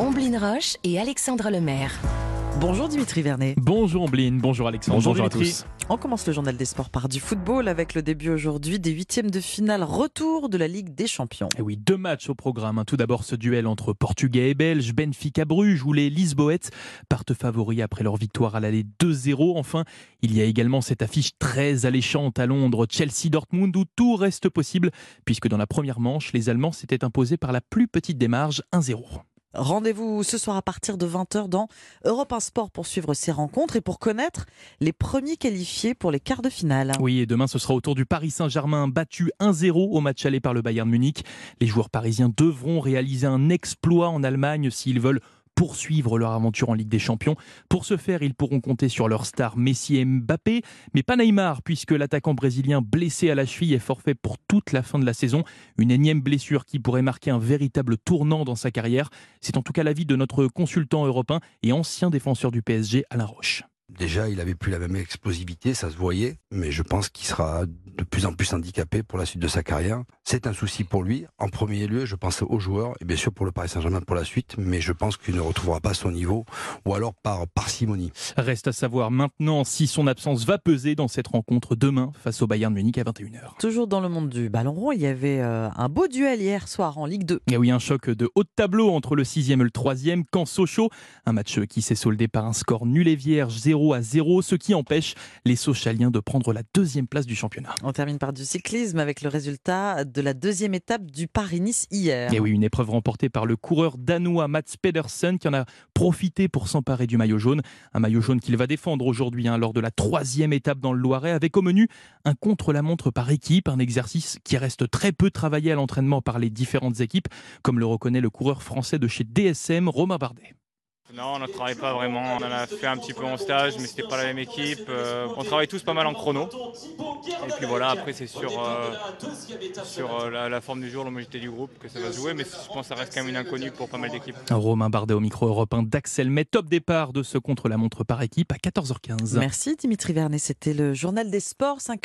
Omblin Roche et Alexandre Lemaire. Bonjour Dimitri Vernet. Bonjour Ombline, bonjour Alexandre. Bonjour, à tous. On commence le journal des sports par du football avec le début aujourd'hui des huitièmes de finale retour de la Ligue des Champions. Et oui, deux matchs au programme. Tout d'abord ce duel entre Portugais et Belges, Benfica Bruges où les Lisboètes partent favoris après leur victoire à l'aller 2-0. Enfin, il y a également cette affiche très alléchante à Londres, Chelsea-Dortmund où tout reste possible puisque dans la première manche, les Allemands s'étaient imposés par la plus petite des marges, 1-0. Rendez-vous ce soir à partir de 20h dans Europe 1 Sport pour suivre ces rencontres et pour connaître les premiers qualifiés pour les quarts de finale. Oui, et demain, ce sera au tour du Paris Saint-Germain, battu 1-0 au match aller par le Bayern Munich. Les joueurs parisiens devront réaliser un exploit en Allemagne s'ils veulent poursuivre leur aventure en Ligue des Champions. Pour ce faire, ils pourront compter sur leur star Messi et Mbappé, mais pas Neymar, puisque l'attaquant brésilien blessé à la cheville est forfait pour toute la fin de la saison. Une énième blessure qui pourrait marquer un véritable tournant dans sa carrière. C'est en tout cas l'avis de notre consultant européen et ancien défenseur du PSG, Alain Roche. Déjà, il avait plus la même explosivité, ça se voyait, mais je pense qu'il sera de plus en plus handicapé pour la suite de sa carrière. C'est un souci pour lui. En premier lieu, je pense aux joueurs et bien sûr pour le Paris Saint-Germain pour la suite, mais je pense qu'il ne retrouvera pas son niveau ou alors par parcimonie. Reste à savoir maintenant si son absence va peser dans cette rencontre demain face au Bayern Munich à 21h. Toujours dans le monde du ballon rond, il y avait euh, un beau duel hier soir en Ligue 2. Et oui, un choc de haut de tableau entre le 6e et le 3e, quand Sochaux. Un match qui s'est soldé par un score nul et vierge, 0 à 0, ce qui empêche les Sochaliens de prendre la deuxième place du championnat. On termine par du cyclisme avec le résultat de la deuxième étape du Paris-Nice hier. Et oui, une épreuve remportée par le coureur danois Mats Pedersen qui en a profité pour s'emparer du maillot jaune. Un maillot jaune qu'il va défendre aujourd'hui hein, lors de la troisième étape dans le Loiret avec au menu un contre-la-montre par équipe, un exercice qui reste très peu travaillé à l'entraînement par les différentes équipes, comme le reconnaît le coureur français de chez DSM, Romain Bardet. Non, on ne travaille pas vraiment. On en a fait un petit peu en stage, mais c'était pas la même équipe. Euh, on travaille tous pas mal en chrono. Et puis voilà, après c'est sur, euh, sur euh, la, la forme du jour, l'homogénéité du groupe que ça va se jouer, mais je pense que ça reste quand même une inconnue pour pas mal d'équipes. Romain Bardet au micro européen d'Axel met top départ de ce contre-la-montre par équipe à 14h15. Merci Dimitri Vernet, c'était le journal des sports. 5